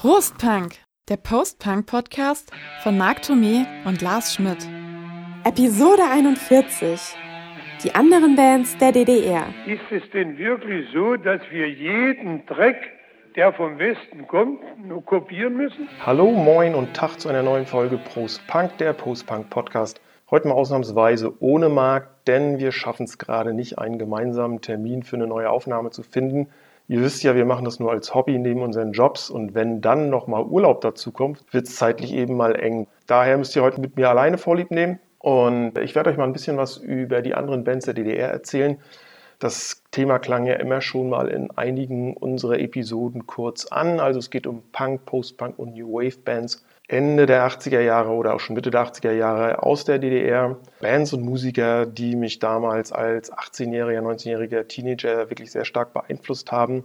Prostpunk, der Post-Punk-Podcast von Marc Thomé und Lars Schmidt. Episode 41. Die anderen Bands der DDR. Ist es denn wirklich so, dass wir jeden Dreck, der vom Westen kommt, nur kopieren müssen? Hallo, moin und Tag zu einer neuen Folge Post Punk, der Post Punk Podcast. Heute mal ausnahmsweise ohne Marc, denn wir schaffen es gerade nicht, einen gemeinsamen Termin für eine neue Aufnahme zu finden. Ihr wisst ja, wir machen das nur als Hobby neben unseren Jobs und wenn dann nochmal Urlaub dazu kommt, wird es zeitlich eben mal eng. Daher müsst ihr heute mit mir alleine Vorlieb nehmen und ich werde euch mal ein bisschen was über die anderen Bands der DDR erzählen. Das Thema klang ja immer schon mal in einigen unserer Episoden kurz an. Also es geht um Punk, Post-Punk und New Wave Bands. Ende der 80er Jahre oder auch schon Mitte der 80er Jahre aus der DDR. Bands und Musiker, die mich damals als 18-jähriger, 19-jähriger Teenager wirklich sehr stark beeinflusst haben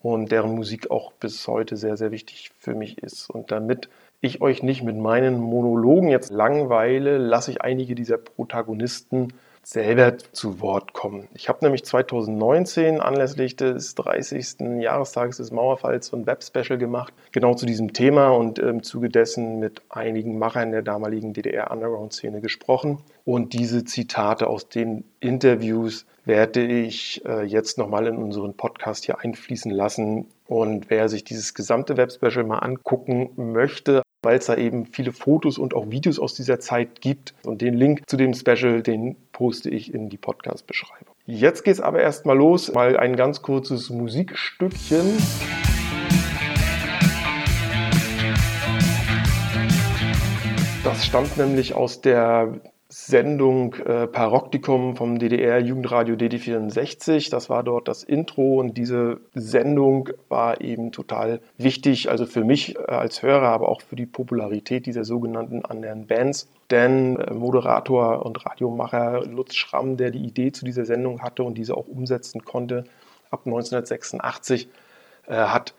und deren Musik auch bis heute sehr, sehr wichtig für mich ist. Und damit ich euch nicht mit meinen Monologen jetzt langweile, lasse ich einige dieser Protagonisten selber zu Wort kommen. Ich habe nämlich 2019 anlässlich des 30. Jahrestages des Mauerfalls ein Web-Special gemacht, genau zu diesem Thema und im Zuge dessen mit einigen Machern der damaligen DDR-Underground-Szene gesprochen. Und diese Zitate aus den Interviews werde ich äh, jetzt nochmal in unseren Podcast hier einfließen lassen. Und wer sich dieses gesamte Web-Special mal angucken möchte, weil es da eben viele Fotos und auch Videos aus dieser Zeit gibt. Und den Link zu dem Special, den poste ich in die Podcast-Beschreibung. Jetzt geht es aber erstmal los. Mal ein ganz kurzes Musikstückchen. Das stammt nämlich aus der Sendung äh, Paroktikum vom DDR-Jugendradio DD64. Das war dort das Intro und diese Sendung war eben total wichtig, also für mich äh, als Hörer, aber auch für die Popularität dieser sogenannten anderen Bands. Denn äh, Moderator und Radiomacher Lutz Schramm, der die Idee zu dieser Sendung hatte und diese auch umsetzen konnte, ab 1986, äh, hat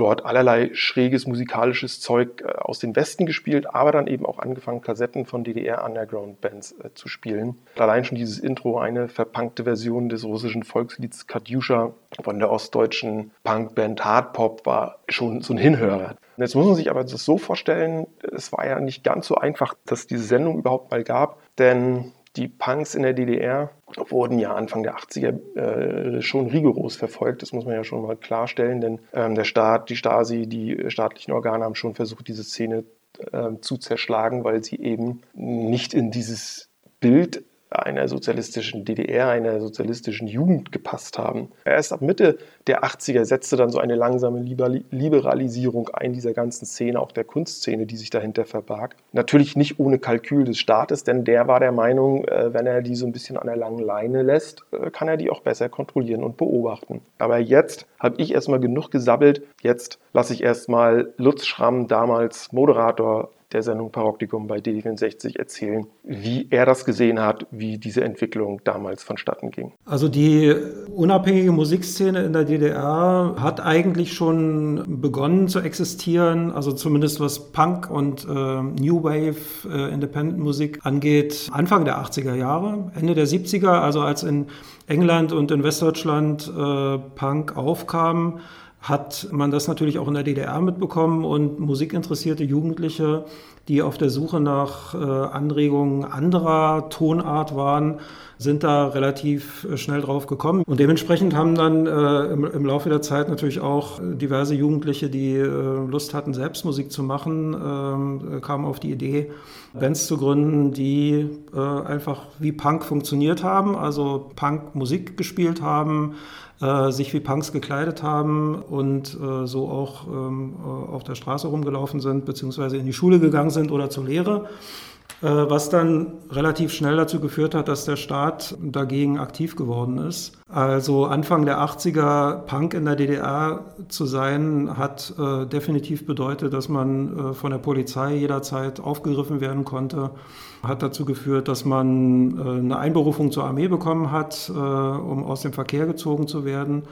dort allerlei schräges musikalisches Zeug äh, aus dem Westen gespielt, aber dann eben auch angefangen, Kassetten von DDR-Underground-Bands äh, zu spielen. Allein schon dieses Intro, eine verpunkte Version des russischen Volkslieds Katjuscha von der ostdeutschen Punkband Hardpop war schon so ein Hinhörer. Jetzt muss man sich aber das so vorstellen, es war ja nicht ganz so einfach, dass diese Sendung überhaupt mal gab, denn die Punks in der DDR wurden ja Anfang der 80er äh, schon rigoros verfolgt. Das muss man ja schon mal klarstellen, denn ähm, der Staat, die Stasi, die staatlichen Organe haben schon versucht, diese Szene äh, zu zerschlagen, weil sie eben nicht in dieses Bild einer sozialistischen DDR, einer sozialistischen Jugend gepasst haben. Erst ab Mitte der 80er setzte dann so eine langsame Liberalisierung ein dieser ganzen Szene, auch der Kunstszene, die sich dahinter verbarg. Natürlich nicht ohne Kalkül des Staates, denn der war der Meinung, äh, wenn er die so ein bisschen an der langen Leine lässt, äh, kann er die auch besser kontrollieren und beobachten. Aber jetzt habe ich erstmal genug gesabbelt. Jetzt lasse ich erstmal Lutz Schramm, damals Moderator der Sendung Paroktikum bei DD64 erzählen, wie er das gesehen hat, wie diese Entwicklung damals vonstatten ging. Also die unabhängige Musikszene in der DDR hat eigentlich schon begonnen zu existieren, also zumindest was Punk und äh, New Wave äh, Independent Musik angeht, Anfang der 80er Jahre, Ende der 70er, also als in England und in Westdeutschland äh, Punk aufkam, hat man das natürlich auch in der DDR mitbekommen und musikinteressierte Jugendliche, die auf der Suche nach äh, Anregungen anderer Tonart waren, sind da relativ äh, schnell drauf gekommen. Und dementsprechend haben dann äh, im, Laufe der Zeit natürlich auch diverse Jugendliche, die Lust hatten, selbst Musik zu machen, ähm, kamen auf die Idee, Bands zu gründen, die einfach wie Punk funktioniert haben, also Punk Musik gespielt haben, äh, sich wie Punks gekleidet haben und äh, so auch ähm, äh, auf der Straße rumgelaufen sind, beziehungsweise in die Schule gegangen sind oder zur Lehre. Äh, was dann relativ schnell dazu geführt hat, dass der Staat dagegen aktiv geworden ist. Also Anfang der 80er Punk in der DDR zu sein, hat äh, definitiv bedeutet, dass man von der Polizei jederzeit aufgegriffen werden konnte. Hat dazu geführt, dass man äh, eine Einberufung zur Armee bekommen hat, äh, um aus dem Verkehr gezogen zu werden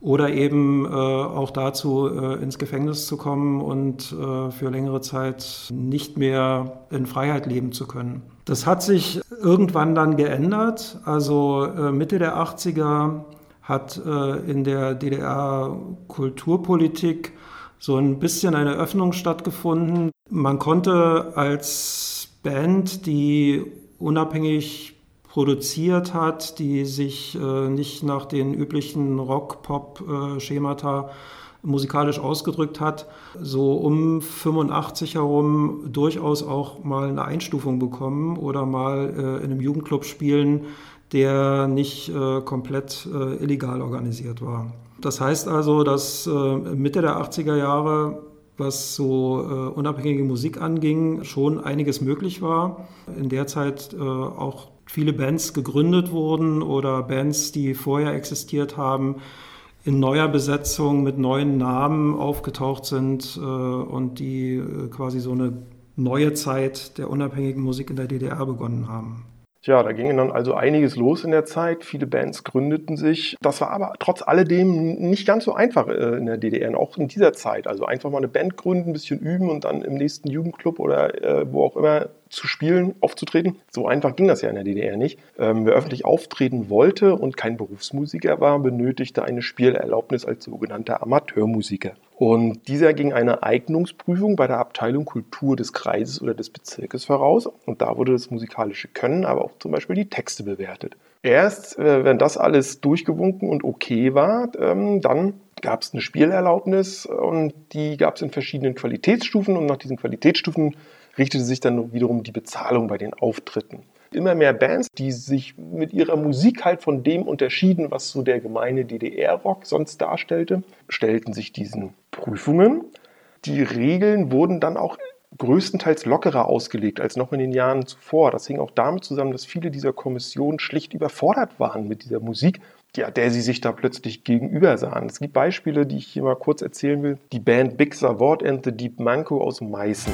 oder eben äh, auch dazu, ins Gefängnis zu kommen und für längere Zeit nicht mehr in Freiheit leben zu können. Das hat sich irgendwann dann geändert. Also Mitte der 80er hat in der DDR Kulturpolitik so ein bisschen eine Öffnung stattgefunden. Man konnte als Band, die unabhängig produziert hat, die sich äh, nicht nach den üblichen Rock-Pop-Schemata musikalisch ausgedrückt hat, so um 85 herum durchaus auch mal eine Einstufung bekommen oder mal äh, in einem Jugendclub spielen, der nicht äh, komplett äh, illegal organisiert war. Das heißt also, dass äh, Mitte der 80er Jahre was so äh, unabhängige Musik anging, schon einiges möglich war. In der Zeit äh, auch viele Bands gegründet wurden oder Bands, die vorher existiert haben, in neuer Besetzung mit neuen Namen aufgetaucht sind äh, und die äh, quasi so eine neue Zeit der unabhängigen Musik in der DDR begonnen haben. Ja, da ging dann also einiges los in der Zeit. Viele Bands gründeten sich. Das war aber trotz alledem nicht ganz so einfach äh, in der DDR, auch in dieser Zeit. Also einfach mal eine Band gründen, ein bisschen üben und dann im nächsten Jugendclub oder äh, wo auch immer zu spielen, aufzutreten. So einfach ging das ja in der DDR nicht. Ähm, wer öffentlich auftreten wollte und kein Berufsmusiker war, benötigte eine Spielerlaubnis als sogenannter Amateurmusiker. Und dieser ging eine Eignungsprüfung bei der Abteilung Kultur des Kreises oder des Bezirkes voraus. Und da wurde das musikalische Können, aber auch zum Beispiel die Texte bewertet. Erst, äh, wenn das alles durchgewunken und okay war, ähm, dann gab es eine Spielerlaubnis und die gab es in verschiedenen Qualitätsstufen und nach diesen Qualitätsstufen richtete sich dann wiederum die Bezahlung bei den Auftritten. Immer mehr Bands, die sich mit ihrer Musik halt von dem unterschieden, was so der gemeine DDR-Rock sonst darstellte, stellten sich diesen Prüfungen. Die Regeln wurden dann auch größtenteils lockerer ausgelegt als noch in den Jahren zuvor. Das hing auch damit zusammen, dass viele dieser Kommissionen schlicht überfordert waren mit dieser Musik, ja, der sie sich da plötzlich gegenüber sahen. Es gibt Beispiele, die ich hier mal kurz erzählen will. Die Band Big Savort and the Deep Manco aus Meißen.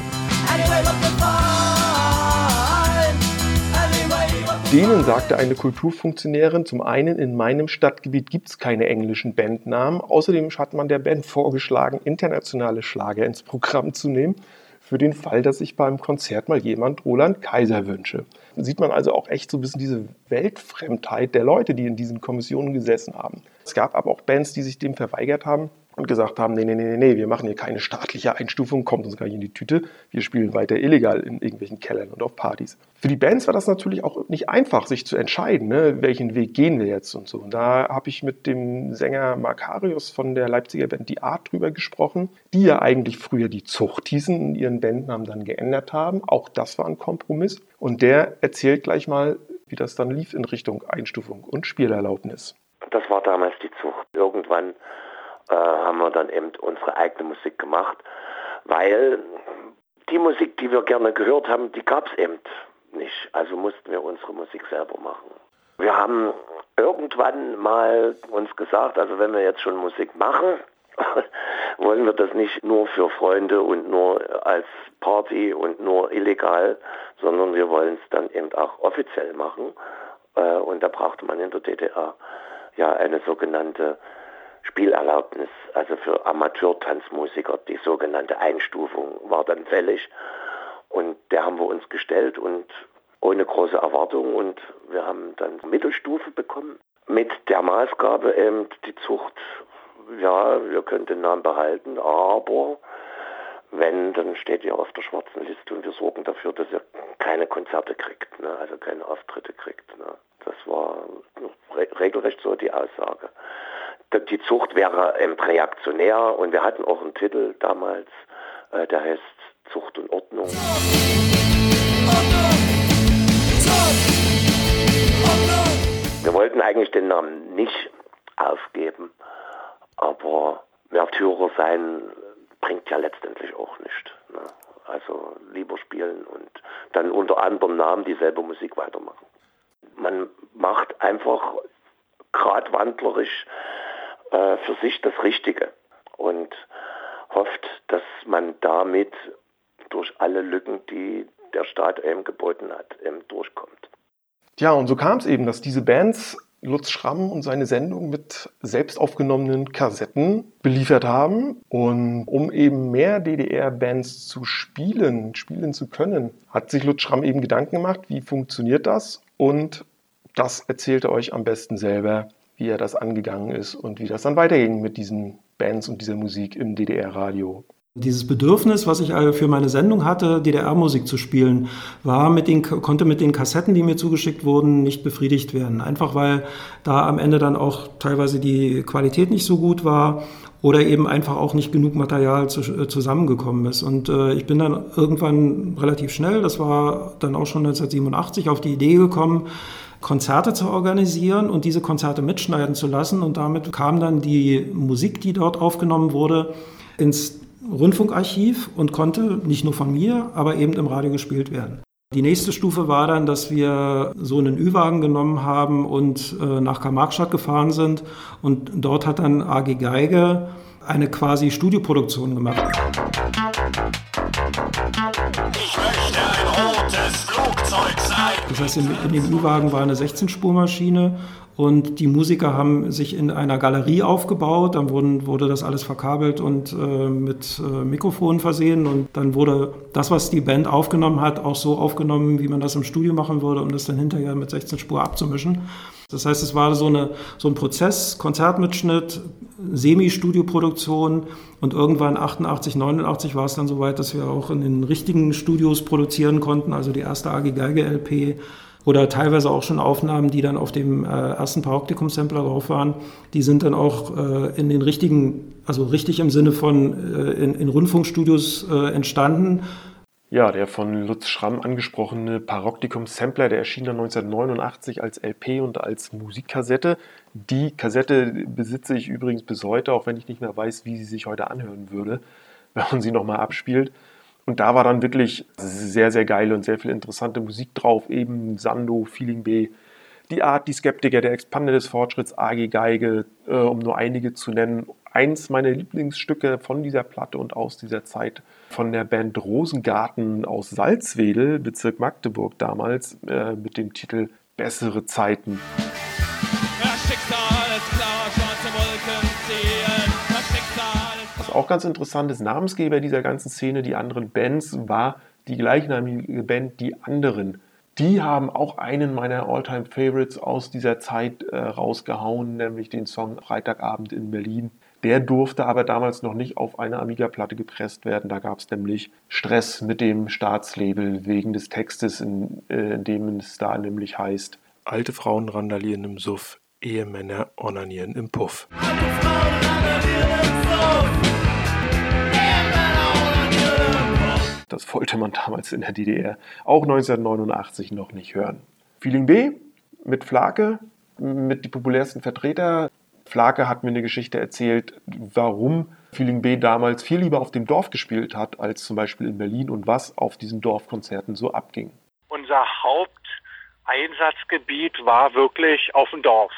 Denen sagte eine Kulturfunktionärin, zum einen in meinem Stadtgebiet gibt es keine englischen Bandnamen. Außerdem hat man der Band vorgeschlagen, internationale Schlager ins Programm zu nehmen, für den Fall, dass sich beim Konzert mal jemand Roland Kaiser wünsche. Da sieht man also auch echt so ein bisschen diese Weltfremdheit der Leute, die in diesen Kommissionen gesessen haben. Es gab aber auch Bands, die sich dem verweigert haben und gesagt haben, nee, nee, nee, nee, wir machen hier keine staatliche Einstufung, kommt uns gar nicht in die Tüte, wir spielen weiter illegal in irgendwelchen Kellern und auf Partys. Für die Bands war das natürlich auch nicht einfach, sich zu entscheiden, ne, welchen Weg gehen wir jetzt und so. Und da habe ich mit dem Sänger Makarius von der Leipziger Band Die Art drüber gesprochen, die ja eigentlich früher die Zucht hießen und ihren Bandnamen dann geändert haben. Auch das war ein Kompromiss. Und der erzählt gleich mal, wie das dann lief in Richtung Einstufung und Spielerlaubnis. Das war damals die Zucht. Irgendwann äh, haben wir dann eben unsere eigene Musik gemacht, weil die Musik, die wir gerne gehört haben, die gab es eben nicht. Also mussten wir unsere Musik selber machen. Wir haben irgendwann mal uns gesagt, also wenn wir jetzt schon Musik machen, wollen wir das nicht nur für Freunde und nur als Party und nur illegal, sondern wir wollen es dann eben auch offiziell machen. Äh, und da brauchte man in der DDR ja eine sogenannte Spielerlaubnis, also für Amateurtanzmusiker, die sogenannte Einstufung war dann fällig. Und der haben wir uns gestellt und ohne große Erwartung und wir haben dann Mittelstufe bekommen. Mit der Maßgabe eben die Zucht, ja, wir können den Namen behalten, aber wenn, dann steht ihr auf der schwarzen Liste und wir sorgen dafür, dass ihr keine Konzerte kriegt, ne? also keine Auftritte kriegt. Ne? Das war re regelrecht so die Aussage die Zucht wäre ähm, reaktionär und wir hatten auch einen Titel damals, äh, der heißt Zucht und Ordnung. Wir wollten eigentlich den Namen nicht aufgeben, aber Märtyrer sein bringt ja letztendlich auch nichts. Ne? Also lieber spielen und dann unter anderem Namen dieselbe Musik weitermachen. Man macht einfach gradwandlerisch äh, für sich das Richtige und hofft, dass man damit durch alle Lücken, die der Staat eben geboten hat, eben durchkommt. Ja, und so kam es eben, dass diese Bands Lutz Schramm und seine Sendung mit selbst aufgenommenen Kassetten beliefert haben. Und um eben mehr DDR-Bands zu spielen, spielen zu können, hat sich Lutz Schramm eben Gedanken gemacht, wie funktioniert das? Und das erzählt er euch am besten selber wie er das angegangen ist und wie das dann weiterging mit diesen Bands und dieser Musik im DDR-Radio. Dieses Bedürfnis, was ich für meine Sendung hatte, DDR-Musik zu spielen, war mit den, konnte mit den Kassetten, die mir zugeschickt wurden, nicht befriedigt werden. Einfach weil da am Ende dann auch teilweise die Qualität nicht so gut war oder eben einfach auch nicht genug Material zu, äh, zusammengekommen ist. Und äh, ich bin dann irgendwann relativ schnell, das war dann auch schon 1987, auf die Idee gekommen, Konzerte zu organisieren und diese Konzerte mitschneiden zu lassen. Und damit kam dann die Musik, die dort aufgenommen wurde, ins Rundfunkarchiv und konnte nicht nur von mir, aber eben im Radio gespielt werden. Die nächste Stufe war dann, dass wir so einen Ü-Wagen genommen haben und äh, nach Karl-Marx-Stadt gefahren sind. Und dort hat dann AG Geige eine quasi Studioproduktion gemacht. Das heißt, in, in dem Ü-Wagen war eine 16-Spurmaschine und die Musiker haben sich in einer Galerie aufgebaut, dann wurden, wurde das alles verkabelt und äh, mit äh, Mikrofonen versehen. Und dann wurde das, was die Band aufgenommen hat, auch so aufgenommen, wie man das im Studio machen würde, um das dann hinterher mit 16 Spur abzumischen. Das heißt, es war so, eine, so ein Prozess, Konzertmitschnitt, Semi-Studioproduktion und irgendwann 88, 89 war es dann soweit, dass wir auch in den richtigen Studios produzieren konnten, also die erste AG Geige LP oder teilweise auch schon Aufnahmen, die dann auf dem äh, ersten Paroptikum-Sampler drauf waren, die sind dann auch äh, in den richtigen, also richtig im Sinne von äh, in, in, Rundfunkstudios äh, entstanden. Ja, der von Lutz Schramm angesprochene Paroptikum-Sampler, der erschien dann 1989 als LP und als Musikkassette. Die Kassette besitze ich übrigens bis heute, auch wenn ich nicht mehr weiß, wie sie sich heute anhören würde, wenn man sie nochmal abspielt. Und da war dann wirklich sehr, sehr geile und sehr viel interessante Musik drauf. Eben Sando, Feeling B, die Art, die Skeptiker, der Expander des Fortschritts, AG Geige, äh, um nur einige zu nennen. Eins meiner Lieblingsstücke von dieser Platte und aus dieser Zeit von der Band Rosengarten aus Salzwedel, Bezirk Magdeburg damals, äh, mit dem Titel Bessere Zeiten. Schicksal ist klar, schwarze Wolken ziehen. Was auch ganz interessant ist, Namensgeber dieser ganzen Szene, die anderen Bands, war die gleichnamige Band Die Anderen. Die haben auch einen meiner Alltime favorites aus dieser Zeit äh, rausgehauen, nämlich den Song Freitagabend in Berlin. Der durfte aber damals noch nicht auf eine Amiga-Platte gepresst werden. Da gab es nämlich Stress mit dem Staatslabel wegen des Textes, in, äh, in dem es da nämlich heißt: Alte Frauen randalieren im Suff, Ehemänner onanieren im Puff. Alte Frauen randalieren im Suff. Das wollte man damals in der DDR auch 1989 noch nicht hören. Feeling B mit Flake, mit die populärsten Vertreter. Flake hat mir eine Geschichte erzählt, warum Feeling B damals viel lieber auf dem Dorf gespielt hat, als zum Beispiel in Berlin und was auf diesen Dorfkonzerten so abging. Unser Haupteinsatzgebiet war wirklich auf dem Dorf,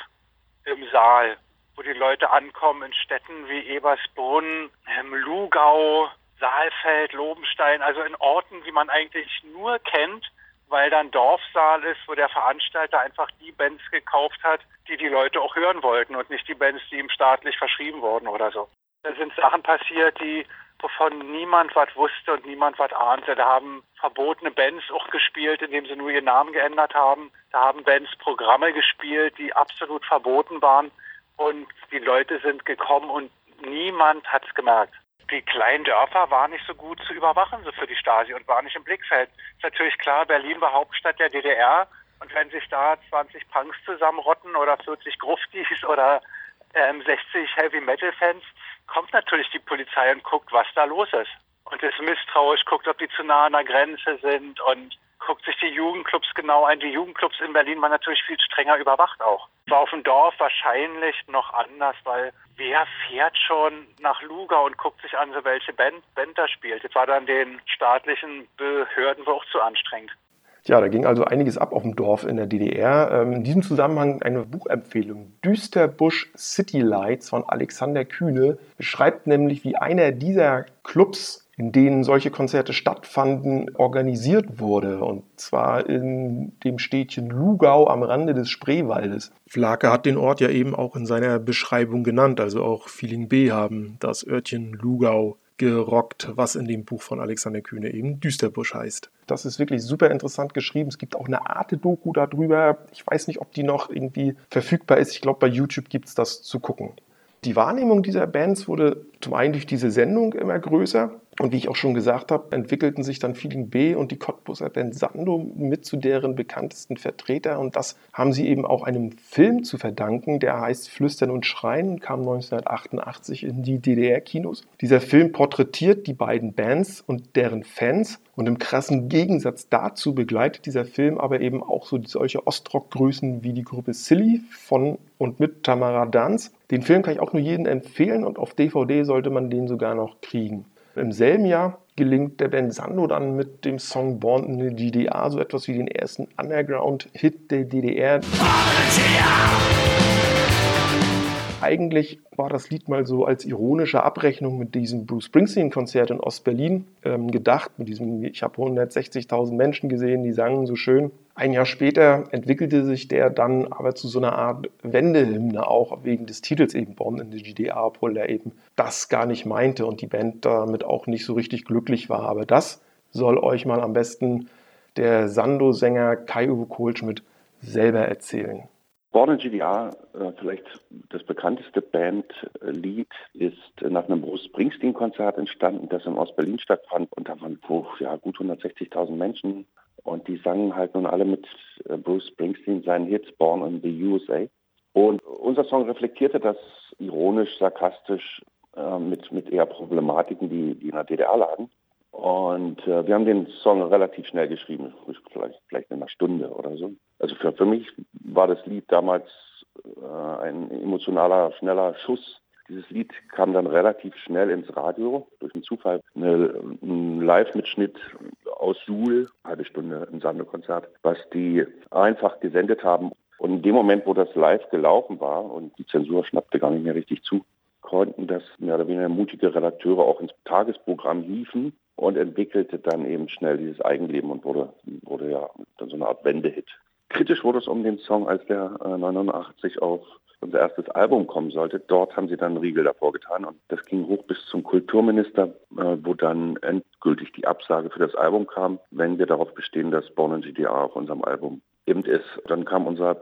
im Saal, wo die Leute ankommen in Städten wie Ebersbrunn, Lugau, Saalfeld, Lobenstein, also in Orten, die man eigentlich nur kennt, weil dann Dorfsaal ist, wo der Veranstalter einfach die Bands gekauft hat, die die Leute auch hören wollten und nicht die Bands, die ihm staatlich verschrieben wurden oder so. Da sind Sachen passiert, die wovon niemand was wusste und niemand was ahnte. Da haben verbotene Bands auch gespielt, indem sie nur ihren Namen geändert haben. Da haben Bands Programme gespielt, die absolut verboten waren. Und die Leute sind gekommen und niemand hat's gemerkt die kleinen Dörfer waren nicht so gut zu überwachen so für die Stasi und waren nicht im Blickfeld. Ist natürlich klar, Berlin war Hauptstadt der DDR und wenn sich da 20 Punks zusammenrotten oder 40 Gruftis oder ähm, 60 Heavy Metal Fans, kommt natürlich die Polizei und guckt, was da los ist. Und ist misstrauisch, guckt, ob die zu nah an der Grenze sind und guckt sich die Jugendclubs genau ein. Die Jugendclubs in Berlin waren natürlich viel strenger überwacht auch. War auf dem Dorf wahrscheinlich noch anders, weil wer fährt schon nach Luga und guckt sich an, so welche Band, Band da spielt. Das war dann den staatlichen Behörden auch zu anstrengend. Ja, da ging also einiges ab auf dem Dorf in der DDR. Ähm, in diesem Zusammenhang eine Buchempfehlung. Düsterbusch City Lights von Alexander Kühne beschreibt nämlich, wie einer dieser Clubs in denen solche Konzerte stattfanden, organisiert wurde. Und zwar in dem Städtchen Lugau am Rande des Spreewaldes. Flake hat den Ort ja eben auch in seiner Beschreibung genannt, also auch Feeling B haben das Örtchen Lugau gerockt, was in dem Buch von Alexander Kühne eben Düsterbusch heißt. Das ist wirklich super interessant geschrieben. Es gibt auch eine Arte-Doku darüber. Ich weiß nicht, ob die noch irgendwie verfügbar ist. Ich glaube, bei YouTube gibt es das zu gucken. Die Wahrnehmung dieser Bands wurde zum einen durch diese Sendung immer größer. Und wie ich auch schon gesagt habe, entwickelten sich dann Feeling B und die Cottbuser Band Sando mit zu deren bekanntesten Vertreter. Und das haben sie eben auch einem Film zu verdanken, der heißt Flüstern und Schreien, kam 1988 in die DDR-Kinos. Dieser Film porträtiert die beiden Bands und deren Fans. Und im krassen Gegensatz dazu begleitet dieser Film aber eben auch so solche Ostrock-Größen wie die Gruppe Silly von und mit Tamara Danz. Den Film kann ich auch nur jedem empfehlen und auf DVD sollte man den sogar noch kriegen. Im selben Jahr gelingt der Band Sando dann mit dem Song Born in the DDR so etwas wie den ersten Underground-Hit der DDR. Eigentlich war das Lied mal so als ironische Abrechnung mit diesem Bruce Springsteen-Konzert in Ostberlin ähm, gedacht. Mit diesem, ich habe 160.000 Menschen gesehen, die sangen so schön. Ein Jahr später entwickelte sich der dann aber zu so einer Art Wendehymne auch wegen des Titels eben Born in the GDR, obwohl er eben das gar nicht meinte und die Band damit auch nicht so richtig glücklich war. Aber das soll euch mal am besten der Sando-Sänger Kai-Uwe Kohlschmidt selber erzählen. Born in GDR, äh, vielleicht das bekannteste Bandlied, ist nach einem Bruce Springsteen-Konzert entstanden, das in Ostberlin stattfand. Und da waren ja, gut 160.000 Menschen und die sangen halt nun alle mit äh, Bruce Springsteen seinen Hits Born in the USA. Und unser Song reflektierte das ironisch, sarkastisch äh, mit, mit eher Problematiken, die, die in der DDR lagen. Und äh, wir haben den Song relativ schnell geschrieben, vielleicht, vielleicht in einer Stunde oder so. Also für, für mich war das Lied damals äh, ein emotionaler, schneller Schuss dieses Lied kam dann relativ schnell ins Radio, durch einen Zufall. Eine, ein Live-Mitschnitt aus Suhl, halbe Stunde im Sandekonzert, was die einfach gesendet haben. Und in dem Moment, wo das live gelaufen war und die Zensur schnappte gar nicht mehr richtig zu, konnten das mehr oder weniger mutige Redakteure auch ins Tagesprogramm hieven und entwickelte dann eben schnell dieses Eigenleben und wurde, wurde ja dann so eine Art Wendehit. Kritisch wurde es um den Song, als der äh, 89 auf unser erstes Album kommen sollte. Dort haben sie dann einen Riegel davor getan und das ging hoch bis zum Kulturminister, äh, wo dann endgültig die Absage für das Album kam, wenn wir darauf bestehen, dass Born in GDR auf unserem Album eben ist. Dann kam unser,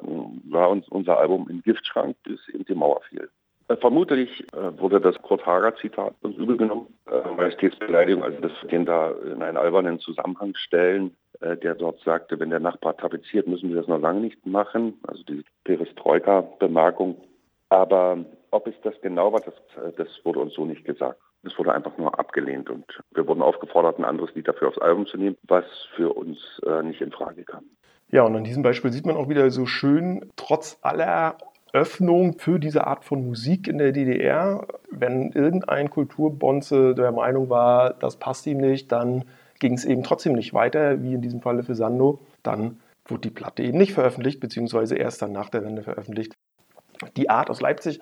war uns unser Album in Giftschrank, bis eben die Mauer fiel. Äh, vermutlich äh, wurde das Kurt Hager Zitat uns übel genommen, äh, Majestätsbeleidigung, also das den da in einen albernen Zusammenhang stellen, äh, der dort sagte, wenn der Nachbar tapeziert, müssen wir das noch lange nicht machen, also die Perestroika-Bemerkung. Aber ob es das genau war, das, äh, das wurde uns so nicht gesagt. Es wurde einfach nur abgelehnt und wir wurden aufgefordert, ein anderes Lied dafür aufs Album zu nehmen, was für uns äh, nicht in Frage kam. Ja, und an diesem Beispiel sieht man auch wieder so schön, trotz aller Öffnung für diese Art von Musik in der DDR. Wenn irgendein Kulturbonze der Meinung war, das passt ihm nicht, dann ging es eben trotzdem nicht weiter, wie in diesem Falle für Sando. Dann wurde die Platte eben nicht veröffentlicht, beziehungsweise erst dann nach der Wende veröffentlicht. Die Art aus Leipzig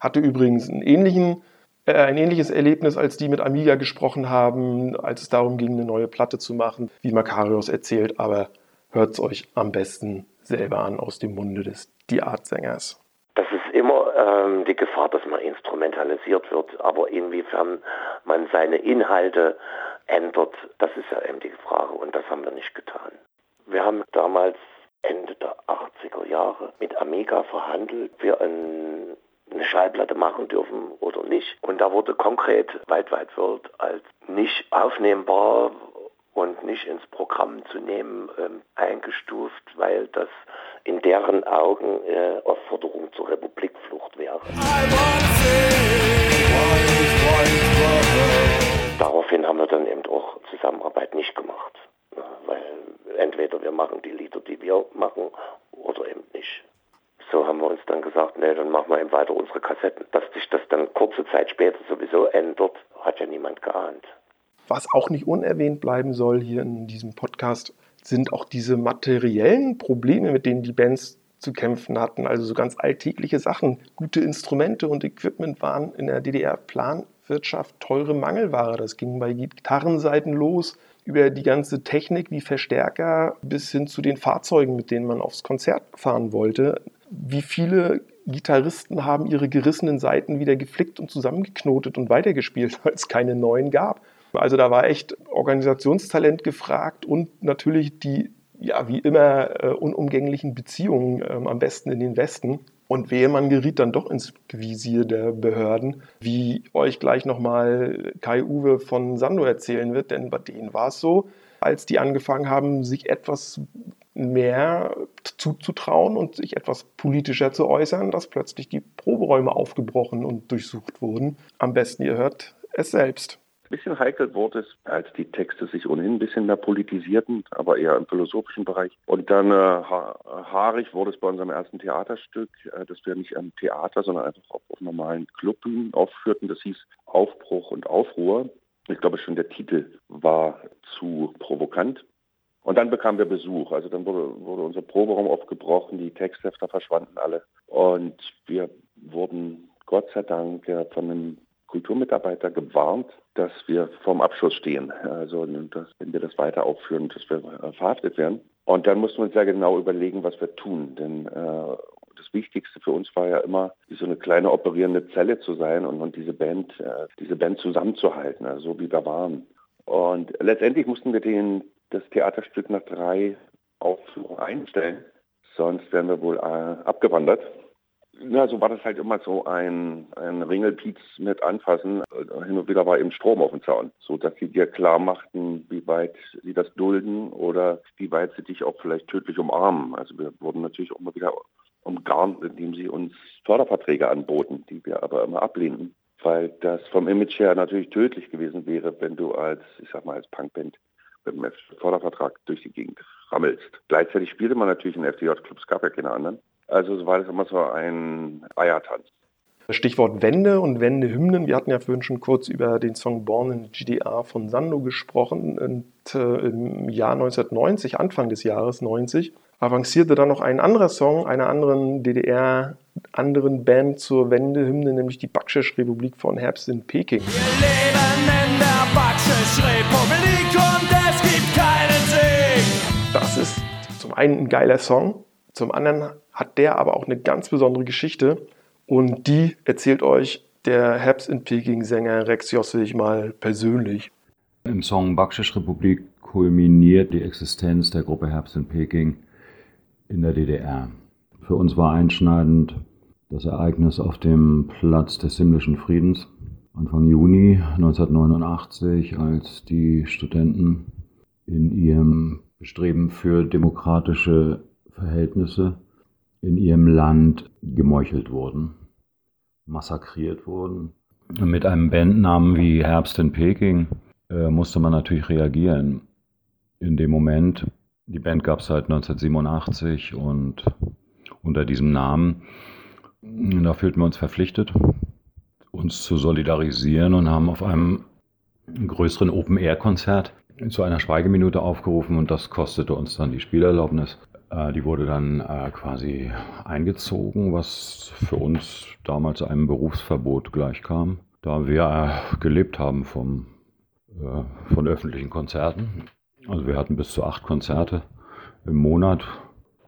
hatte übrigens einen ähnlichen, äh, ein ähnliches Erlebnis, als die mit Amiga gesprochen haben, als es darum ging, eine neue Platte zu machen, wie Makarios erzählt, aber hört es euch am besten selber an aus dem Munde des die Art Sängers? Das ist immer ähm, die Gefahr, dass man instrumentalisiert wird, aber inwiefern man seine Inhalte ändert, das ist ja eben die Frage und das haben wir nicht getan. Wir haben damals Ende der 80er Jahre mit Amiga verhandelt, wir ein, eine Schallplatte machen dürfen oder nicht. Und da wurde konkret Weit Weit World als nicht aufnehmbar und nicht ins Programm zu nehmen ähm, eingestuft, weil das in deren Augen äh, Aufforderung zur Republikflucht wäre. Daraufhin haben wir dann eben auch Zusammenarbeit nicht gemacht, ne, weil entweder wir machen die Lieder, die wir machen, oder eben nicht. So haben wir uns dann gesagt, nee, dann machen wir eben weiter unsere Kassetten. Dass sich das dann kurze Zeit später sowieso ändert, hat ja niemand geahnt. Was auch nicht unerwähnt bleiben soll hier in diesem Podcast, sind auch diese materiellen Probleme, mit denen die Bands zu kämpfen hatten. Also so ganz alltägliche Sachen. Gute Instrumente und Equipment waren in der DDR Planwirtschaft teure Mangelware. Das ging bei Gitarrenseiten los, über die ganze Technik wie Verstärker bis hin zu den Fahrzeugen, mit denen man aufs Konzert fahren wollte. Wie viele Gitarristen haben ihre gerissenen Seiten wieder geflickt und zusammengeknotet und weitergespielt, weil es keine neuen gab. Also da war echt Organisationstalent gefragt und natürlich die, ja, wie immer, äh, unumgänglichen Beziehungen äh, am besten in den Westen. Und wehe, man geriet dann doch ins Visier der Behörden, wie euch gleich nochmal Kai-Uwe von Sando erzählen wird, denn bei denen war es so, als die angefangen haben, sich etwas mehr zuzutrauen und sich etwas politischer zu äußern, dass plötzlich die Proberäume aufgebrochen und durchsucht wurden. Am besten ihr hört es selbst. Ein bisschen heikel wurde es, als die Texte sich ohnehin ein bisschen mehr politisierten, aber eher im philosophischen Bereich. Und dann äh, haarig wurde es bei unserem ersten Theaterstück, äh, das wir nicht im Theater, sondern einfach auf, auf normalen Clubbühnen aufführten. Das hieß Aufbruch und Aufruhr. Ich glaube schon, der Titel war zu provokant. Und dann bekamen wir Besuch. Also dann wurde, wurde unser Proberaum aufgebrochen, die Texthefter verschwanden alle. Und wir wurden Gott sei Dank von einem Kulturmitarbeiter gewarnt, dass wir vorm Abschluss stehen. Also dass, wenn wir das weiter aufführen, dass wir äh, verhaftet werden. Und dann mussten wir uns sehr genau überlegen, was wir tun. Denn äh, das Wichtigste für uns war ja immer, wie so eine kleine operierende Zelle zu sein und, und diese Band, äh, diese Band zusammenzuhalten, also so wie wir waren. Und letztendlich mussten wir den, das Theaterstück nach drei Aufführungen einstellen, sonst wären wir wohl äh, abgewandert. Na, so war das halt immer so ein, ein Ringelpiez mit anfassen. Hin und wieder war eben Strom auf dem Zaun, so dass sie dir klar machten, wie weit sie das dulden oder wie weit sie dich auch vielleicht tödlich umarmen. Also wir wurden natürlich auch immer wieder umgarnt, indem sie uns Förderverträge anboten, die wir aber immer ablehnten, weil das vom Image her natürlich tödlich gewesen wäre, wenn du als, ich sag mal, als Punkband mit einem Fördervertrag durch die Gegend rammelst. Gleichzeitig spielte man natürlich in FDJ-Clubs, gab ja keine anderen. Also so war das immer so ein Eiertanz. Stichwort Wende und Wendehymnen. Wir hatten ja vorhin schon kurz über den Song Born in the GDR von Sando gesprochen. Und äh, im Jahr 1990, Anfang des Jahres 90, avancierte dann noch ein anderer Song einer anderen DDR, anderen Band zur Wendehymne, nämlich die Bakschisch-Republik von Herbst in Peking. Wir leben in der Bakschisch-Republik und es gibt keinen Sieg. Das ist zum einen ein geiler Song, zum anderen hat der aber auch eine ganz besondere Geschichte und die erzählt euch der Herbst in Peking-Sänger Rex Jossig mal persönlich. Im Song Bakschisch Republik kulminiert die Existenz der Gruppe Herbst in Peking in der DDR. Für uns war einschneidend das Ereignis auf dem Platz des himmlischen Friedens Anfang Juni 1989, als die Studenten in ihrem Bestreben für demokratische Verhältnisse in ihrem Land gemeuchelt wurden, massakriert wurden. Mit einem Bandnamen wie Herbst in Peking äh, musste man natürlich reagieren. In dem Moment die Band gab es seit 1987 und unter diesem Namen, da fühlten wir uns verpflichtet, uns zu solidarisieren und haben auf einem größeren Open-Air-Konzert zu einer Schweigeminute aufgerufen und das kostete uns dann die Spielerlaubnis. Äh, die wurde dann äh, quasi eingezogen, was für uns damals einem Berufsverbot gleichkam, da wir äh, gelebt haben vom, von öffentlichen Konzerten. Also wir hatten bis zu acht Konzerte im Monat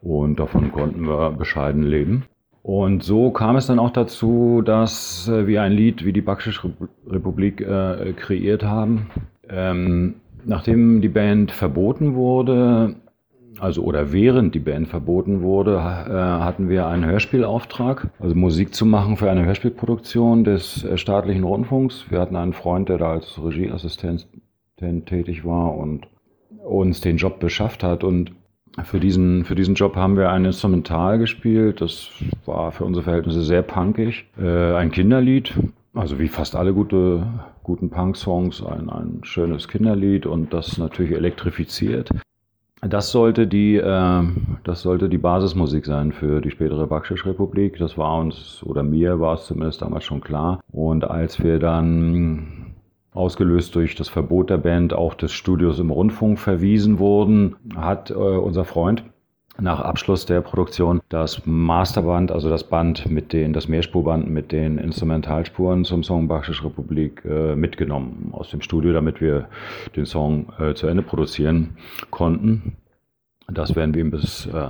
und davon konnten wir bescheiden leben. Und so kam es dann auch dazu, dass wir ein Lied wie die Bakschisch Republik kreiert haben. Ähm, nachdem die Band verboten wurde, also oder während die Band verboten wurde, äh, hatten wir einen Hörspielauftrag, also Musik zu machen für eine Hörspielproduktion des äh, staatlichen Rundfunks. Wir hatten einen Freund, der da als Regieassistent tätig war und uns den Job beschafft hat. Und für diesen, für diesen Job haben wir ein Instrumental gespielt. Das war für unsere Verhältnisse sehr punkig. Äh, ein Kinderlied, also wie fast alle gute, guten Punk-Songs, ein, ein schönes Kinderlied und das natürlich elektrifiziert. Das sollte die, äh, das sollte die Basismusik sein für die spätere Bakschisch-Republik. Das war uns, oder mir war es zumindest damals schon klar. Und als wir dann ausgelöst durch das Verbot der Band auch des Studios im Rundfunk verwiesen wurden, hat äh, unser Freund nach Abschluss der Produktion das Masterband, also das Band mit den, das Mehrspurband mit den Instrumentalspuren zum Song Bakschisch Republik äh, mitgenommen aus dem Studio, damit wir den Song äh, zu Ende produzieren konnten. Das werden wir bis, äh,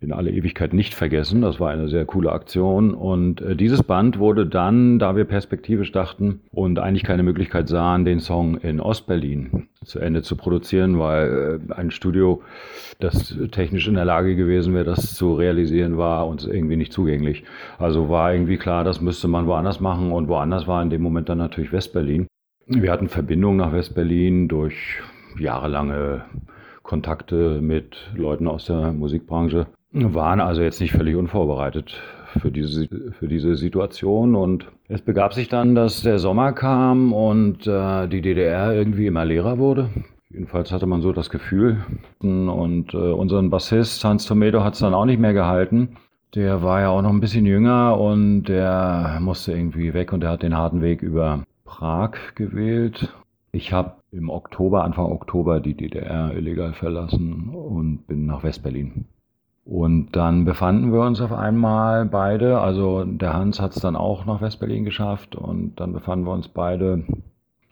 in alle Ewigkeit nicht vergessen. Das war eine sehr coole Aktion. Und äh, dieses Band wurde dann, da wir perspektivisch dachten und eigentlich keine Möglichkeit sahen, den Song in Ostberlin zu Ende zu produzieren, weil äh, ein Studio, das technisch in der Lage gewesen wäre, das zu realisieren, war uns irgendwie nicht zugänglich. Also war irgendwie klar, das müsste man woanders machen. Und woanders war in dem Moment dann natürlich Westberlin. Wir hatten Verbindungen nach Westberlin durch jahrelange Kontakte mit Leuten aus der Musikbranche waren also jetzt nicht völlig unvorbereitet für diese, für diese Situation. Und es begab sich dann, dass der Sommer kam und äh, die DDR irgendwie immer leerer wurde. Jedenfalls hatte man so das Gefühl. Und äh, unseren Bassist Hans Tomedo hat es dann auch nicht mehr gehalten. Der war ja auch noch ein bisschen jünger und der musste irgendwie weg und der hat den harten Weg über Prag gewählt. Ich habe im Oktober, Anfang Oktober die DDR illegal verlassen und bin nach Westberlin. Und dann befanden wir uns auf einmal beide, also der Hans hat es dann auch nach Westberlin geschafft und dann befanden wir uns beide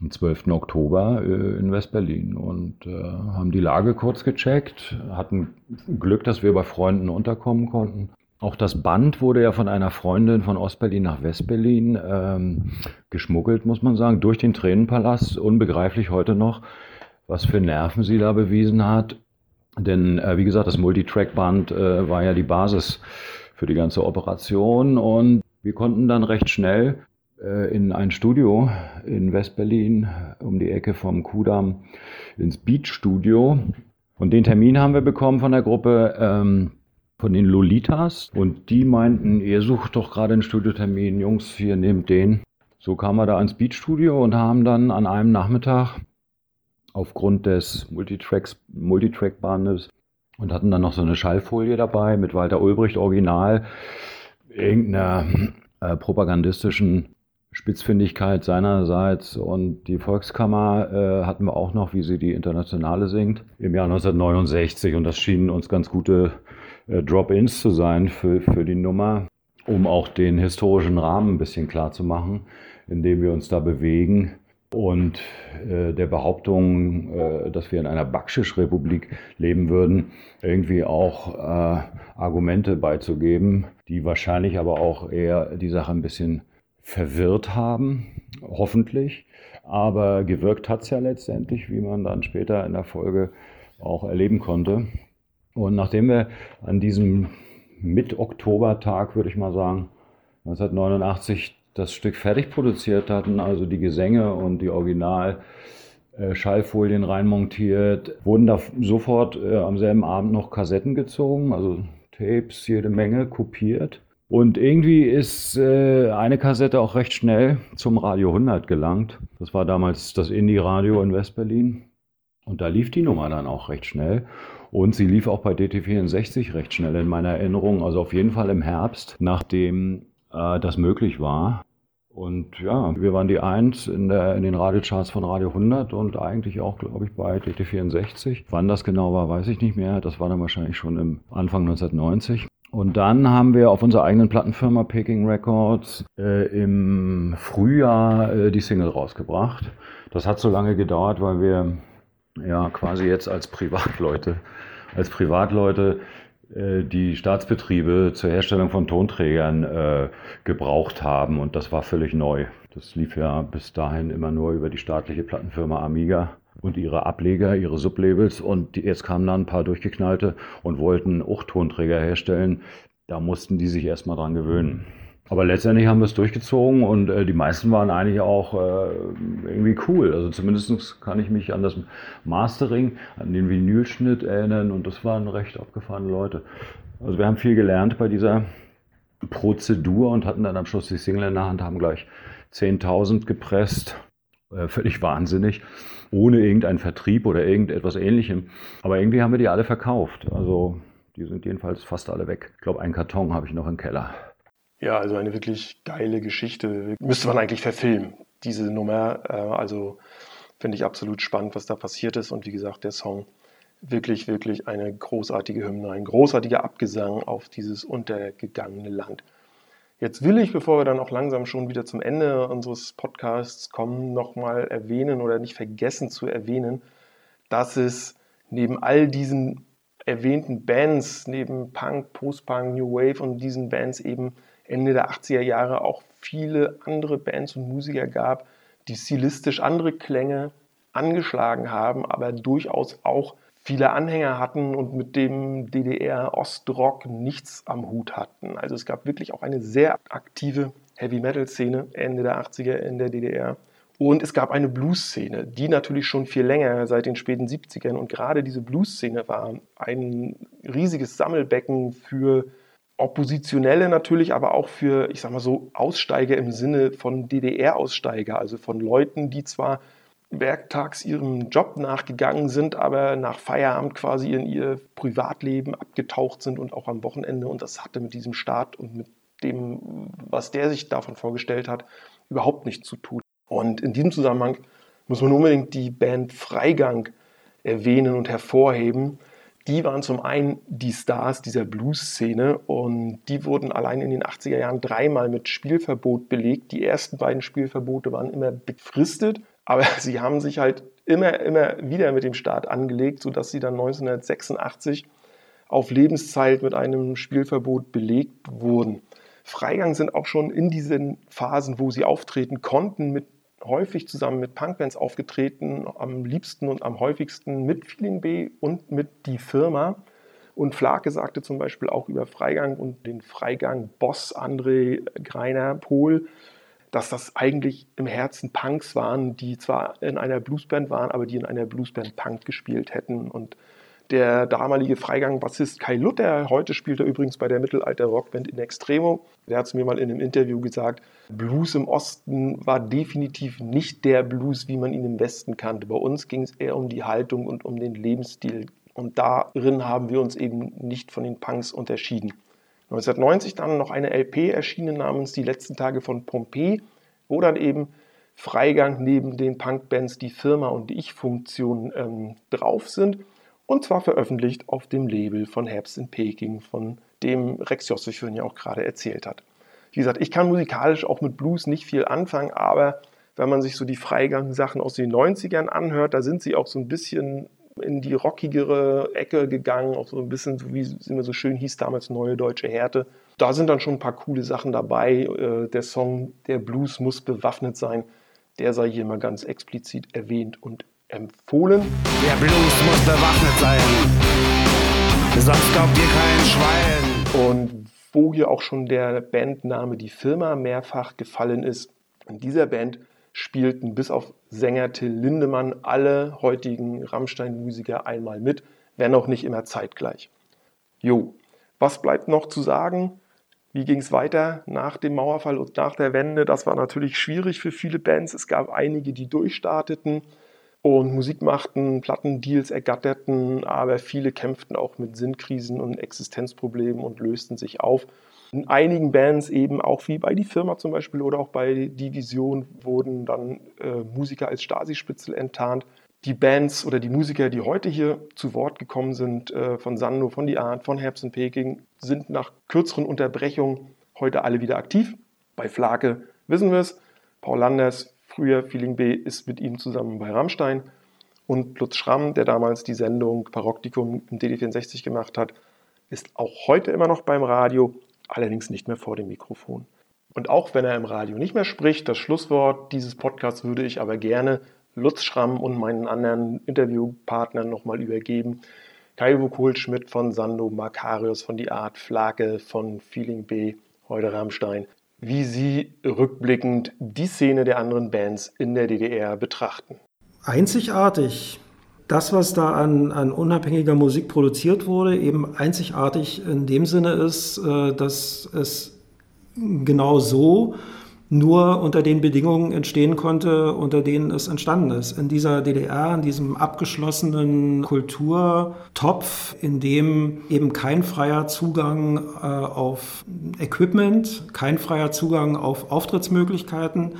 am 12. Oktober äh, in Westberlin und äh, haben die Lage kurz gecheckt, hatten Glück, dass wir bei Freunden unterkommen konnten. Auch das Band wurde ja von einer Freundin von Ostberlin nach Westberlin ähm, geschmuggelt, muss man sagen, durch den Tränenpalast. Unbegreiflich heute noch, was für Nerven sie da bewiesen hat. Denn äh, wie gesagt, das Multitrack-Band äh, war ja die Basis für die ganze Operation und wir konnten dann recht schnell äh, in ein Studio in Westberlin um die Ecke vom Kudamm ins Beat Studio. Und den Termin haben wir bekommen von der Gruppe ähm, von den Lolitas und die meinten, ihr sucht doch gerade einen Studiotermin, Jungs, hier nehmt den. So kamen wir da ins Beat Studio und haben dann an einem Nachmittag aufgrund des Multitracks, Multitrack-Bandes und hatten dann noch so eine Schallfolie dabei mit Walter Ulbricht Original, irgendeiner äh, propagandistischen Spitzfindigkeit seinerseits. Und die Volkskammer äh, hatten wir auch noch, wie sie die Internationale singt, im Jahr 1969 und das schienen uns ganz gute äh, Drop-ins zu sein für, für die Nummer, um auch den historischen Rahmen ein bisschen klar zu machen, in dem wir uns da bewegen und äh, der Behauptung, äh, dass wir in einer Bakschisch-Republik leben würden, irgendwie auch äh, Argumente beizugeben, die wahrscheinlich aber auch eher die Sache ein bisschen verwirrt haben, hoffentlich. Aber gewirkt hat es ja letztendlich, wie man dann später in der Folge auch erleben konnte. Und nachdem wir an diesem Mit-Oktober-Tag, würde ich mal sagen, 1989 das Stück fertig produziert hatten, also die Gesänge und die Original äh, Schallfolien reinmontiert, wurden da sofort äh, am selben Abend noch Kassetten gezogen, also Tapes, jede Menge kopiert. Und irgendwie ist äh, eine Kassette auch recht schnell zum Radio 100 gelangt. Das war damals das Indie-Radio in Westberlin. Und da lief die Nummer dann auch recht schnell. Und sie lief auch bei DT64 recht schnell in meiner Erinnerung. Also auf jeden Fall im Herbst, nachdem äh, das möglich war. Und ja, wir waren die Eins in, der, in den Radiocharts von Radio 100 und eigentlich auch, glaube ich, bei DT64. Wann das genau war, weiß ich nicht mehr. Das war dann wahrscheinlich schon im Anfang 1990. Und dann haben wir auf unserer eigenen Plattenfirma Peking Records äh, im Frühjahr äh, die Single rausgebracht. Das hat so lange gedauert, weil wir ja quasi jetzt als Privatleute, als Privatleute die Staatsbetriebe zur Herstellung von Tonträgern äh, gebraucht haben und das war völlig neu. Das lief ja bis dahin immer nur über die staatliche Plattenfirma Amiga und ihre Ableger, ihre Sublabels und die, jetzt kamen dann ein paar durchgeknallte und wollten auch Tonträger herstellen. Da mussten die sich erstmal dran gewöhnen. Aber letztendlich haben wir es durchgezogen und äh, die meisten waren eigentlich auch äh, irgendwie cool. Also zumindest kann ich mich an das Mastering, an den Vinylschnitt erinnern und das waren recht abgefahrene Leute. Also wir haben viel gelernt bei dieser Prozedur und hatten dann am Schluss die Single in der Hand, haben gleich 10.000 gepresst. Äh, völlig wahnsinnig, ohne irgendeinen Vertrieb oder irgendetwas ähnlichem. Aber irgendwie haben wir die alle verkauft. Also die sind jedenfalls fast alle weg. Ich glaube, einen Karton habe ich noch im Keller. Ja, also eine wirklich geile Geschichte. Müsste man eigentlich verfilmen, diese Nummer. Äh, also finde ich absolut spannend, was da passiert ist. Und wie gesagt, der Song wirklich, wirklich eine großartige Hymne, ein großartiger Abgesang auf dieses untergegangene Land. Jetzt will ich, bevor wir dann auch langsam schon wieder zum Ende unseres Podcasts kommen, nochmal erwähnen oder nicht vergessen zu erwähnen, dass es neben all diesen erwähnten Bands, neben Punk, Post-Punk, New Wave und diesen Bands eben Ende der 80er Jahre auch viele andere Bands und Musiker gab, die stilistisch andere Klänge angeschlagen haben, aber durchaus auch viele Anhänger hatten und mit dem DDR-Ostrock nichts am Hut hatten. Also es gab wirklich auch eine sehr aktive Heavy-Metal-Szene Ende der 80er in der DDR. Und es gab eine Blues-Szene, die natürlich schon viel länger, seit den späten 70ern. Und gerade diese Blues-Szene war ein riesiges Sammelbecken für Oppositionelle natürlich, aber auch für, ich sag mal so, Aussteiger im Sinne von DDR-Aussteiger, also von Leuten, die zwar werktags ihrem Job nachgegangen sind, aber nach Feierabend quasi in ihr Privatleben abgetaucht sind und auch am Wochenende. Und das hatte mit diesem Staat und mit dem, was der sich davon vorgestellt hat, überhaupt nichts zu tun. Und in diesem Zusammenhang muss man unbedingt die Band Freigang erwähnen und hervorheben, die waren zum einen die Stars dieser Blues-Szene und die wurden allein in den 80er Jahren dreimal mit Spielverbot belegt. Die ersten beiden Spielverbote waren immer befristet, aber sie haben sich halt immer, immer wieder mit dem Staat angelegt, sodass sie dann 1986 auf Lebenszeit mit einem Spielverbot belegt wurden. Freigang sind auch schon in diesen Phasen, wo sie auftreten konnten, mit häufig zusammen mit Punkbands aufgetreten, am liebsten und am häufigsten mit Feeling B und mit Die Firma. Und Flake sagte zum Beispiel auch über Freigang und den Freigang-Boss André Greiner Pohl, dass das eigentlich im Herzen Punks waren, die zwar in einer Bluesband waren, aber die in einer Bluesband Punk gespielt hätten. Und der damalige Freigang-Bassist Kai Luther, heute spielt er übrigens bei der Mittelalter-Rockband In Extremo, der hat es mir mal in einem Interview gesagt, Blues im Osten war definitiv nicht der Blues, wie man ihn im Westen kannte. Bei uns ging es eher um die Haltung und um den Lebensstil. Und darin haben wir uns eben nicht von den Punks unterschieden. 1990 dann noch eine LP erschienen namens Die letzten Tage von Pompeii, wo dann eben Freigang neben den Punkbands die Firma und die Ich-Funktion ähm, drauf sind. Und zwar veröffentlicht auf dem Label von Herbst in Peking, von dem Rex Josef ja auch gerade erzählt hat. Wie gesagt, ich kann musikalisch auch mit Blues nicht viel anfangen, aber wenn man sich so die Freigang-Sachen aus den 90ern anhört, da sind sie auch so ein bisschen in die rockigere Ecke gegangen, auch so ein bisschen, so wie es immer so schön hieß, damals Neue Deutsche Härte. Da sind dann schon ein paar coole Sachen dabei. Äh, der Song Der Blues muss bewaffnet sein, der sei hier mal ganz explizit erwähnt und empfohlen. Der Blues muss bewaffnet sein, sonst glaubt ihr kein Schwein. Und wo hier auch schon der Bandname Die Firma mehrfach gefallen ist, in dieser Band spielten bis auf Sänger Till Lindemann alle heutigen Rammstein-Musiker einmal mit, wenn auch nicht immer zeitgleich. Jo, was bleibt noch zu sagen? Wie ging es weiter nach dem Mauerfall und nach der Wende? Das war natürlich schwierig für viele Bands. Es gab einige, die durchstarteten und Musik machten, Plattendeals ergatterten, aber viele kämpften auch mit Sinnkrisen und Existenzproblemen und lösten sich auf. In einigen Bands eben auch wie bei Die Firma zum Beispiel oder auch bei Division wurden dann äh, Musiker als Stasi-Spitzel enttarnt. Die Bands oder die Musiker, die heute hier zu Wort gekommen sind, äh, von Sando, von Die Art, von Herbst in Peking, sind nach kürzeren Unterbrechungen heute alle wieder aktiv. Bei Flake wissen wir es. Paul Landers früher Feeling B ist mit ihm zusammen bei Rammstein. Und Lutz Schramm, der damals die Sendung Paroktikum im DD64 gemacht hat, ist auch heute immer noch beim Radio, allerdings nicht mehr vor dem Mikrofon. Und auch wenn er im Radio nicht mehr spricht, das Schlusswort dieses Podcasts würde ich aber gerne Lutz Schramm und meinen anderen Interviewpartnern nochmal übergeben. Kaiwo Kohlschmidt von Sando, Makarius von Die Art, Flake von Feeling B, heute Rammstein wie Sie rückblickend die Szene der anderen Bands in der DDR betrachten. Einzigartig. Das, was da an, an unabhängiger Musik produziert wurde, eben einzigartig in dem Sinne ist, äh, dass es genau so nur unter den Bedingungen entstehen konnte, unter denen es entstanden ist. In dieser DDR, in diesem abgeschlossenen Kulturtopf, in dem eben kein freier Zugang äh, auf Equipment, kein freier Zugang auf Auftrittsmöglichkeiten,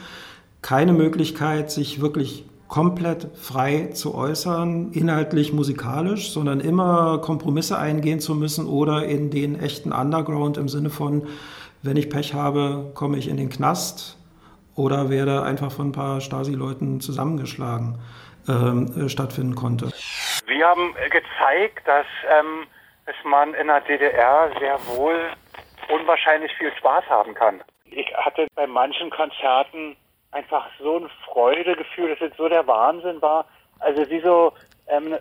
keine Möglichkeit, sich wirklich komplett frei zu äußern, inhaltlich, musikalisch, sondern immer Kompromisse eingehen zu müssen oder in den echten Underground im Sinne von wenn ich Pech habe, komme ich in den Knast oder werde einfach von ein paar Stasi-Leuten zusammengeschlagen ähm, äh, stattfinden konnte. Wir haben gezeigt, dass ähm, dass man in der DDR sehr wohl unwahrscheinlich viel Spaß haben kann. Ich hatte bei manchen Konzerten einfach so ein Freudegefühl, dass es so der Wahnsinn war. Also wie so ähm,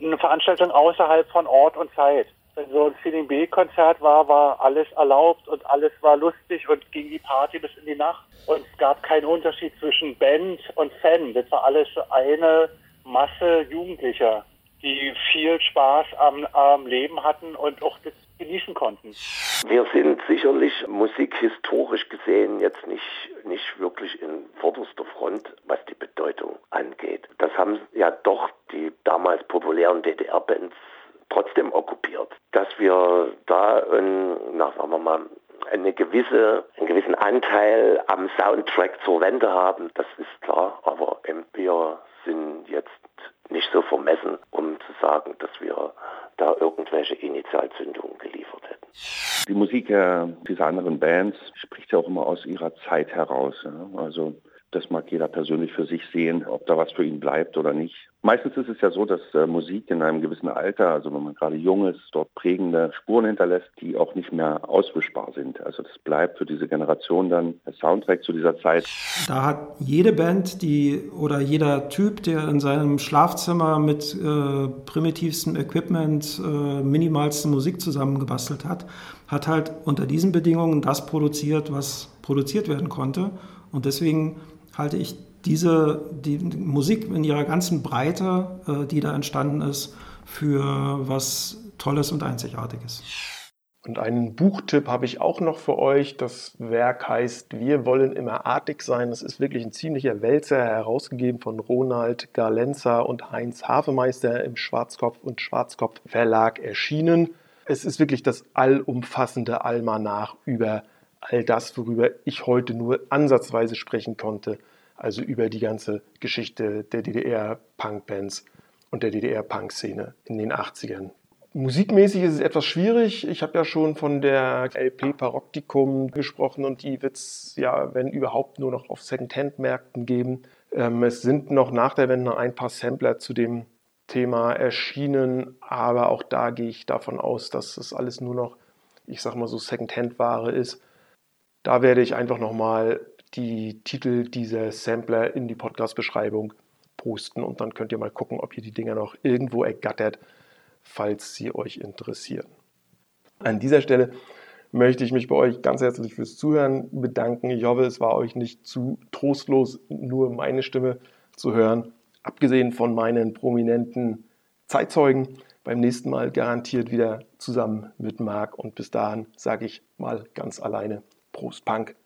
eine Veranstaltung außerhalb von Ort und Zeit. Wenn so ein Feeling B-Konzert war, war alles erlaubt und alles war lustig und ging die Party bis in die Nacht. Und es gab keinen Unterschied zwischen Band und Fan. Das war alles eine Masse Jugendlicher, die viel Spaß am, am Leben hatten und auch das genießen konnten. Wir sind sicherlich musikhistorisch gesehen jetzt nicht, nicht wirklich in vorderster Front, was die Bedeutung angeht. Das haben ja doch die damals populären DDR-Bands. Dass wir da, ein, na, sagen wir mal, eine gewisse, einen gewissen Anteil am Soundtrack zur Wende haben, das ist klar, aber wir sind jetzt nicht so vermessen, um zu sagen, dass wir da irgendwelche Initialzündungen geliefert hätten. Die Musik äh, dieser anderen Bands spricht ja auch immer aus ihrer Zeit heraus. Ja? Also das mag jeder persönlich für sich sehen, ob da was für ihn bleibt oder nicht. Meistens ist es ja so, dass äh, Musik in einem gewissen Alter, also wenn man gerade jung ist, dort prägende Spuren hinterlässt, die auch nicht mehr auswischbar sind. Also das bleibt für diese Generation dann der Soundtrack zu dieser Zeit. Da hat jede Band, die oder jeder Typ, der in seinem Schlafzimmer mit äh, primitivstem Equipment äh, minimalste Musik zusammengebastelt hat, hat halt unter diesen Bedingungen das produziert, was produziert werden konnte. Und deswegen halte ich diese die Musik in ihrer ganzen Breite, äh, die da entstanden ist, für was Tolles und Einzigartiges. Und einen Buchtipp habe ich auch noch für euch. Das Werk heißt Wir wollen immer artig sein. Das ist wirklich ein ziemlicher Wälzer, herausgegeben von Ronald Galenza und Heinz Hafemeister im Schwarzkopf und Schwarzkopf Verlag erschienen. Es ist wirklich das allumfassende Almanach über all das, worüber ich heute nur ansatzweise sprechen konnte, also über die ganze Geschichte der DDR-Punk-Bands und der DDR-Punk-Szene in den 80ern. Musikmäßig ist es etwas schwierig. Ich habe ja schon von der LP Paroktikum gesprochen und die wird es ja, wenn überhaupt, nur noch auf Second-Hand-Märkten geben. Ähm, es sind noch nach der Wende ein paar Sampler zu dem Thema erschienen, aber auch da gehe ich davon aus, dass das alles nur noch, ich sag mal so, Second-Hand-Ware ist. Da werde ich einfach nochmal die Titel dieser Sampler in die Podcast-Beschreibung posten und dann könnt ihr mal gucken, ob ihr die Dinger noch irgendwo ergattert, falls sie euch interessieren. An dieser Stelle möchte ich mich bei euch ganz herzlich fürs Zuhören bedanken. Ich hoffe, es war euch nicht zu trostlos, nur meine Stimme zu hören. Abgesehen von meinen prominenten Zeitzeugen, beim nächsten Mal garantiert wieder zusammen mit Marc und bis dahin sage ich mal ganz alleine Prost Punk.